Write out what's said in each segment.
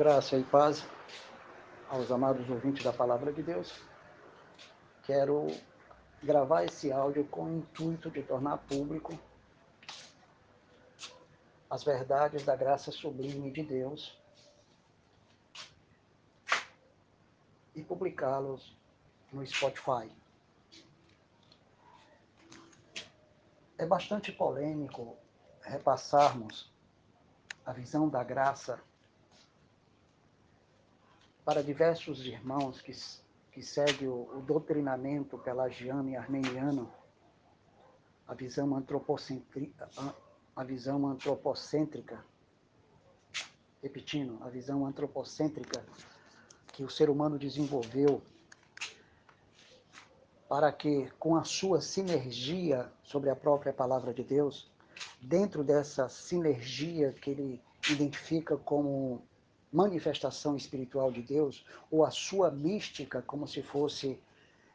Graça e paz aos amados ouvintes da Palavra de Deus. Quero gravar esse áudio com o intuito de tornar público as verdades da graça sublime de Deus e publicá-los no Spotify. É bastante polêmico repassarmos a visão da graça para diversos irmãos que, que seguem o, o doutrinamento pelagiano e armeniano, a visão, antropocêntrica, a visão antropocêntrica, repetindo, a visão antropocêntrica que o ser humano desenvolveu para que, com a sua sinergia sobre a própria palavra de Deus, dentro dessa sinergia que ele identifica como manifestação espiritual de Deus, ou a sua mística, como se fosse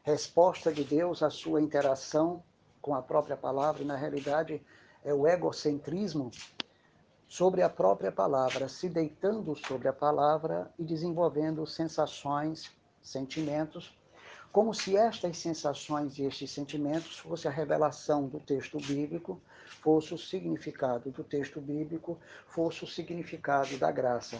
resposta de Deus à sua interação com a própria palavra, e na realidade é o egocentrismo sobre a própria palavra, se deitando sobre a palavra e desenvolvendo sensações, sentimentos, como se estas sensações e estes sentimentos fosse a revelação do texto bíblico, fosse o significado do texto bíblico, fosse o significado da graça.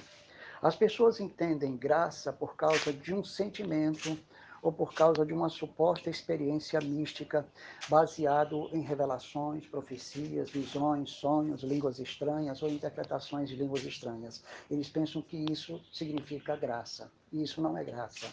As pessoas entendem graça por causa de um sentimento ou por causa de uma suposta experiência mística baseado em revelações, profecias, visões, sonhos, línguas estranhas ou interpretações de línguas estranhas. Eles pensam que isso significa graça. E isso não é graça.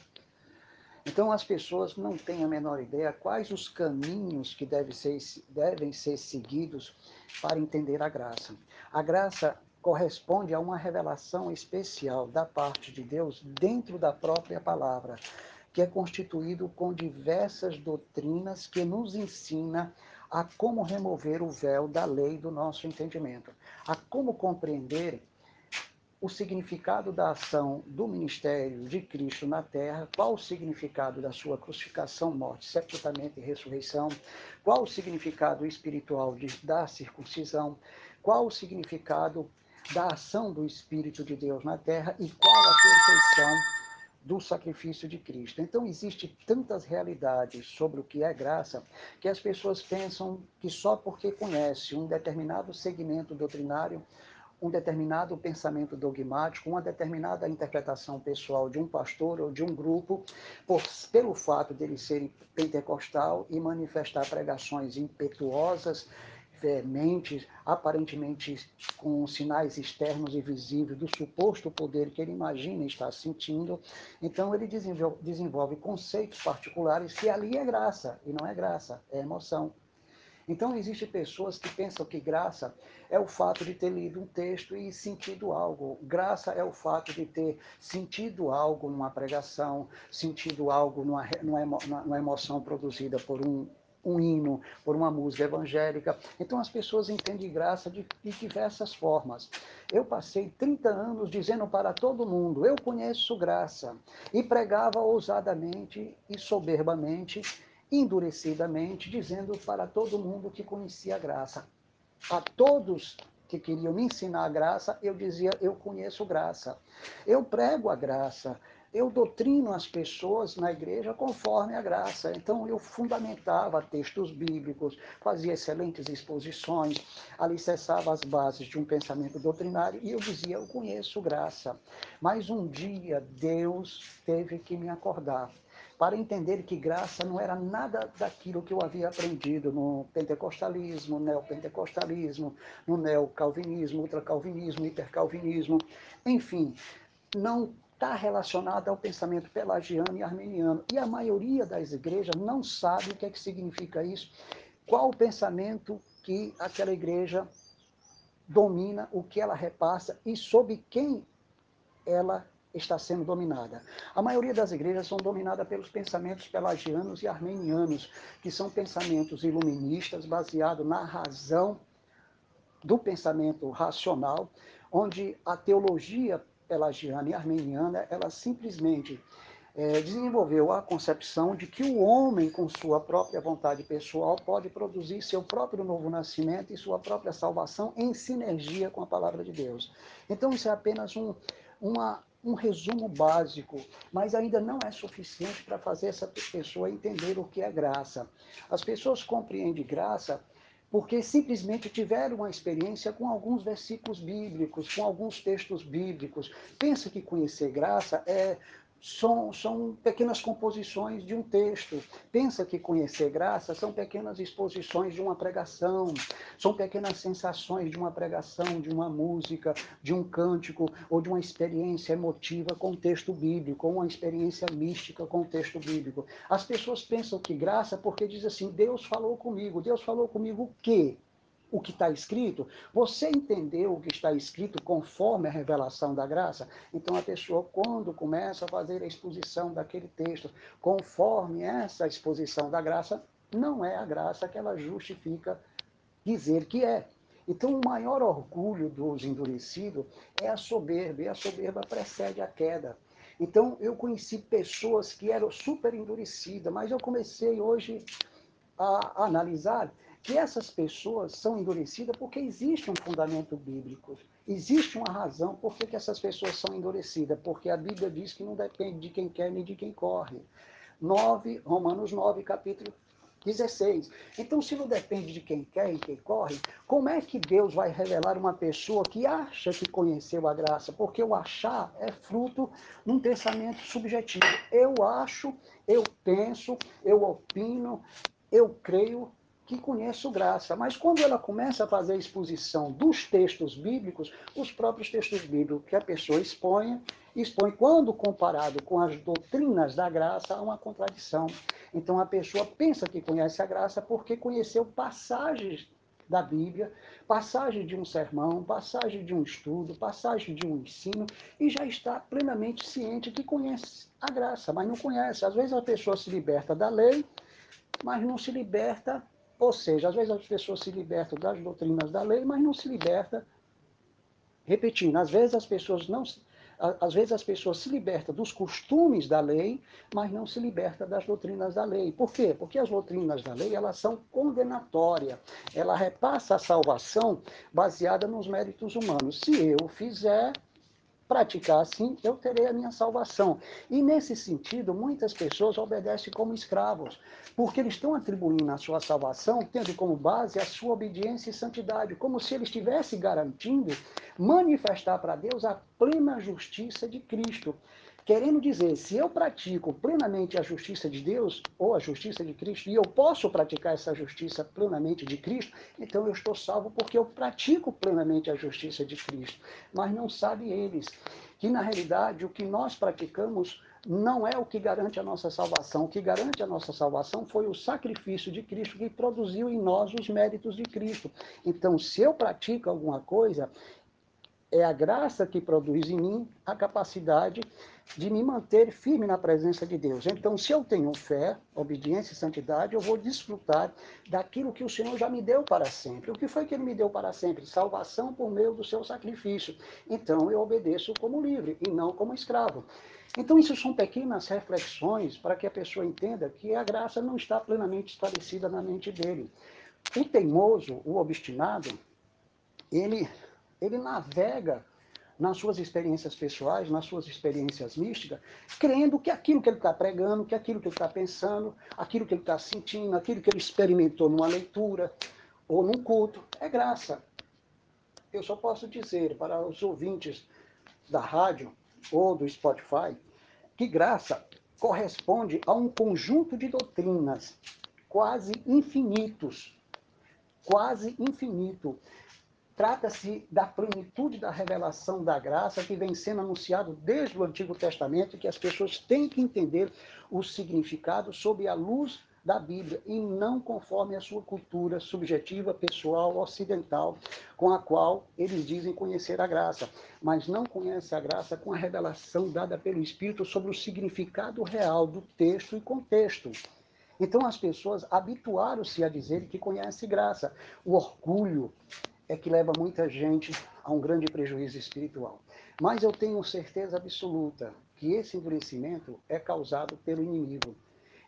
Então as pessoas não têm a menor ideia quais os caminhos que devem ser, devem ser seguidos para entender a graça. A graça corresponde a uma revelação especial da parte de Deus dentro da própria palavra, que é constituído com diversas doutrinas que nos ensina a como remover o véu da lei do nosso entendimento, a como compreender o significado da ação do ministério de Cristo na terra, qual o significado da sua crucificação, morte, sepultamento e ressurreição, qual o significado espiritual de, da circuncisão, qual o significado da ação do Espírito de Deus na terra e qual a perfeição do sacrifício de Cristo. Então, existe tantas realidades sobre o que é graça que as pessoas pensam que só porque conhece um determinado segmento doutrinário, um determinado pensamento dogmático, uma determinada interpretação pessoal de um pastor ou de um grupo, por, pelo fato dele ser pentecostal e manifestar pregações impetuosas, veementes, aparentemente com sinais externos e visíveis do suposto poder que ele imagina estar sentindo. Então ele desenvolve, conceitos particulares que ali é graça, e não é graça, é emoção. Então existem pessoas que pensam que graça é o fato de ter lido um texto e sentido algo. Graça é o fato de ter sentido algo numa pregação, sentido algo numa, numa emoção produzida por um um hino, por uma música evangélica. Então as pessoas entendem graça de, de, diversas formas. Eu passei 30 anos dizendo para todo mundo: eu conheço graça. E pregava ousadamente e soberbamente, endurecidamente, dizendo para todo mundo que conhecia graça. A todos que queriam me ensinar a graça, eu dizia: eu conheço graça. Eu prego a graça eu doutrino as pessoas na igreja conforme a graça. Então eu fundamentava textos bíblicos, fazia excelentes exposições, alicerçava as bases de um pensamento doutrinário e eu dizia, eu conheço graça. Mas um dia Deus teve que me acordar para entender que graça não era nada daquilo que eu havia aprendido no pentecostalismo, neopentecostalismo, no neocalvinismo, ultracalvinismo, hipercalvinismo, enfim, não está relacionada ao pensamento pelagiano e armeniano. E a maioria das igrejas não sabe o que, é que significa isso, qual o pensamento que aquela igreja domina, o que ela repassa e sob quem ela está sendo dominada. A maioria das igrejas são dominadas pelos pensamentos pelagianos e armenianos, que são pensamentos iluministas baseados na razão do pensamento racional, onde a teologia pelagiana e armeniana, ela simplesmente é, desenvolveu a concepção de que o homem, com sua própria vontade pessoal, pode produzir seu próprio novo nascimento e sua própria salvação em sinergia com a palavra de Deus. Então, isso é apenas um, uma um resumo básico, mas ainda não é suficiente para fazer essa pessoa entender o que é graça. As pessoas compreendem graça porque simplesmente tiveram uma experiência com alguns versículos bíblicos, com alguns textos bíblicos. Pensa que conhecer graça é são, são pequenas composições de um texto. Pensa que conhecer graça são pequenas exposições de uma pregação, são pequenas sensações de uma pregação, de uma música, de um cântico ou de uma experiência emotiva com o texto bíblico, ou uma experiência mística com o texto bíblico. As pessoas pensam que graça porque diz assim: Deus falou comigo. Deus falou comigo o quê? O que está escrito, você entendeu o que está escrito conforme a revelação da graça? Então a pessoa, quando começa a fazer a exposição daquele texto, conforme essa exposição da graça, não é a graça que ela justifica dizer que é. Então, o maior orgulho dos endurecidos é a soberba, e a soberba precede a queda. Então, eu conheci pessoas que eram super endurecidas, mas eu comecei hoje a analisar que essas pessoas são endurecidas porque existe um fundamento bíblico. Existe uma razão por que essas pessoas são endurecidas, porque a Bíblia diz que não depende de quem quer nem de quem corre. 9, Romanos 9, capítulo 16. Então, se não depende de quem quer e quem corre, como é que Deus vai revelar uma pessoa que acha que conheceu a graça? Porque o achar é fruto de um pensamento subjetivo. Eu acho, eu penso, eu opino, eu creio, que conheço graça. Mas quando ela começa a fazer a exposição dos textos bíblicos, os próprios textos bíblicos que a pessoa expõe, expõe quando comparado com as doutrinas da graça, há uma contradição. Então a pessoa pensa que conhece a graça porque conheceu passagens da Bíblia, passagem de um sermão, passagem de um estudo, passagem de um ensino, e já está plenamente ciente que conhece a graça, mas não conhece. Às vezes a pessoa se liberta da lei, mas não se liberta ou seja, às vezes as pessoas se libertam das doutrinas da lei, mas não se liberta. Repetindo, às vezes as pessoas não às vezes as pessoas se libertam dos costumes da lei, mas não se libertam das doutrinas da lei. Por quê? Porque as doutrinas da lei, elas são condenatórias. Ela repassa a salvação baseada nos méritos humanos. Se eu fizer, praticar assim, eu terei a minha salvação. E nesse sentido, muitas pessoas obedecem como escravos, porque eles estão atribuindo a sua salvação, tendo como base a sua obediência e santidade, como se ele estivesse garantindo manifestar para Deus a plena justiça de Cristo. Querendo dizer, se eu pratico plenamente a justiça de Deus, ou a justiça de Cristo, e eu posso praticar essa justiça plenamente de Cristo, então eu estou salvo porque eu pratico plenamente a justiça de Cristo. Mas não sabem eles que, na realidade, o que nós praticamos não é o que garante a nossa salvação. O que garante a nossa salvação foi o sacrifício de Cristo que produziu em nós os méritos de Cristo. Então, se eu pratico alguma coisa, é a graça que produz em mim a capacidade de me manter firme na presença de Deus. Então, se eu tenho fé, obediência e santidade, eu vou desfrutar daquilo que o Senhor já me deu para sempre. O que foi que ele me deu para sempre? Salvação por meio do seu sacrifício. Então, eu obedeço como livre e não como escravo. Então, isso são pequenas reflexões para que a pessoa entenda que a graça não está plenamente estabelecida na mente dele. O teimoso, o obstinado, ele ele navega nas suas experiências pessoais, nas suas experiências místicas, crendo que aquilo que ele está pregando, que aquilo que ele está pensando, aquilo que ele está sentindo, aquilo que ele experimentou numa leitura ou num culto, é graça. Eu só posso dizer para os ouvintes da rádio ou do Spotify que graça corresponde a um conjunto de doutrinas quase infinitos, quase infinito, Trata-se da plenitude da revelação da graça que vem sendo anunciado desde o Antigo Testamento que as pessoas têm que entender o significado sob a luz da Bíblia e não conforme a sua cultura subjetiva, pessoal, ocidental, com a qual eles dizem conhecer a graça, mas não conhece a graça com a revelação dada pelo Espírito sobre o significado real do texto e contexto. Então as pessoas habituaram-se a dizer que conhece graça. O orgulho, é que leva muita gente a um grande prejuízo espiritual. Mas eu tenho certeza absoluta que esse endurecimento é causado pelo inimigo.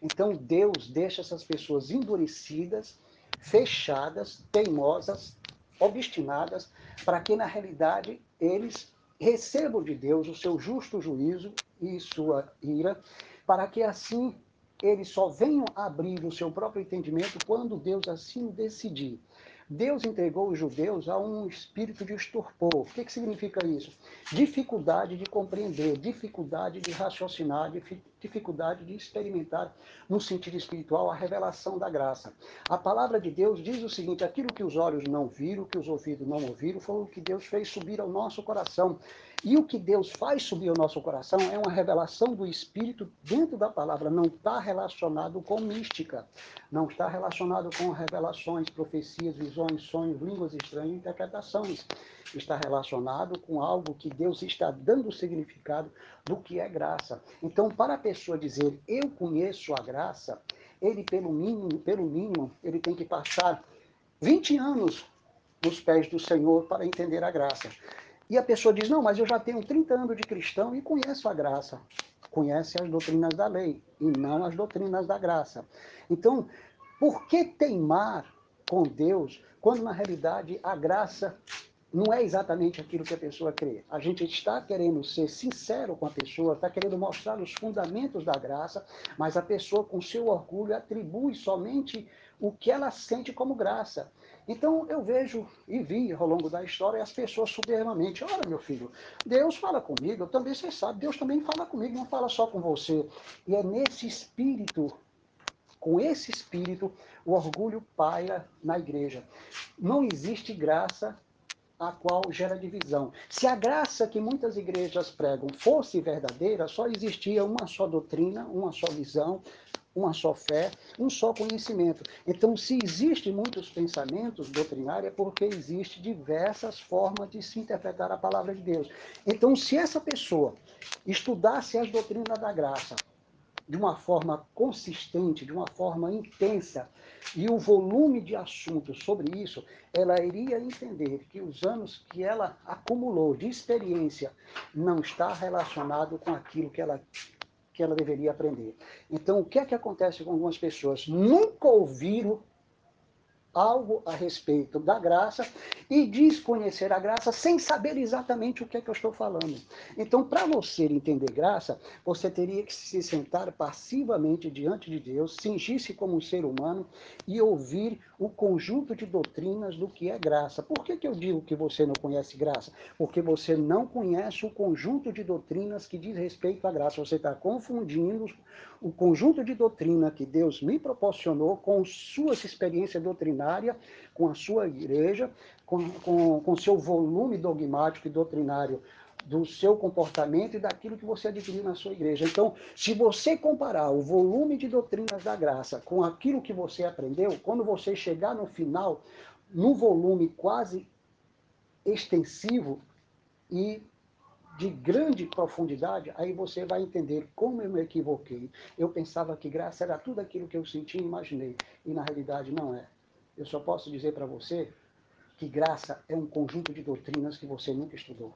Então Deus deixa essas pessoas endurecidas, fechadas, teimosas, obstinadas, para que na realidade eles recebo de Deus o seu justo juízo e sua ira, para que assim eles só venham abrir o seu próprio entendimento quando Deus assim decidir. Deus entregou os judeus a um espírito de estupor. O que, que significa isso? Dificuldade de compreender, dificuldade de raciocinar, dificuldade de experimentar, no sentido espiritual, a revelação da graça. A palavra de Deus diz o seguinte: aquilo que os olhos não viram, que os ouvidos não ouviram, foi o que Deus fez subir ao nosso coração. E o que Deus faz subir ao nosso coração é uma revelação do Espírito dentro da palavra, não está relacionado com mística, não está relacionado com revelações, profecias, visões, sonhos, línguas estranhas, interpretações. Está relacionado com algo que Deus está dando significado do que é graça. Então, para a pessoa dizer eu conheço a graça, ele pelo mínimo, pelo mínimo, ele tem que passar 20 anos nos pés do Senhor para entender a graça. E a pessoa diz: Não, mas eu já tenho 30 anos de cristão e conheço a graça. Conhece as doutrinas da lei e não as doutrinas da graça. Então, por que teimar com Deus quando na realidade a graça não é exatamente aquilo que a pessoa crê. A gente está querendo ser sincero com a pessoa, está querendo mostrar os fundamentos da graça, mas a pessoa, com seu orgulho, atribui somente o que ela sente como graça. Então eu vejo e vi ao longo da história as pessoas soberbamente, olha meu filho, Deus fala comigo, também você sabe, Deus também fala comigo, não fala só com você. E é nesse espírito, com esse espírito, o orgulho paira na igreja. Não existe graça a qual gera divisão. Se a graça que muitas igrejas pregam fosse verdadeira, só existia uma só doutrina, uma só visão, uma só fé, um só conhecimento. Então, se existem muitos pensamentos doutrinários, é porque existe diversas formas de se interpretar a palavra de Deus. Então, se essa pessoa estudasse as doutrinas da graça de uma forma consistente, de uma forma intensa, e o volume de assuntos sobre isso, ela iria entender que os anos que ela acumulou de experiência não está relacionado com aquilo que ela que ela deveria aprender. Então, o que é que acontece com algumas pessoas? Nunca ouviram algo a respeito da graça e desconhecer a graça sem saber exatamente o que é que eu estou falando. Então, para você entender graça, você teria que se sentar passivamente diante de Deus, cingir-se como um ser humano e ouvir o conjunto de doutrinas do que é graça. Por que, que eu digo que você não conhece graça? Porque você não conhece o conjunto de doutrinas que diz respeito à graça. Você está confundindo o conjunto de doutrina que Deus me proporcionou com suas experiências doutrinárias, com a sua igreja, com, com, com seu volume dogmático e doutrinário do seu comportamento e daquilo que você adquiriu na sua igreja. Então, se você comparar o volume de doutrinas da graça com aquilo que você aprendeu, quando você chegar no final, no volume quase extensivo e de grande profundidade, aí você vai entender como eu me equivoquei. Eu pensava que graça era tudo aquilo que eu senti e imaginei, e na realidade não é. Eu só posso dizer para você que graça é um conjunto de doutrinas que você nunca estudou.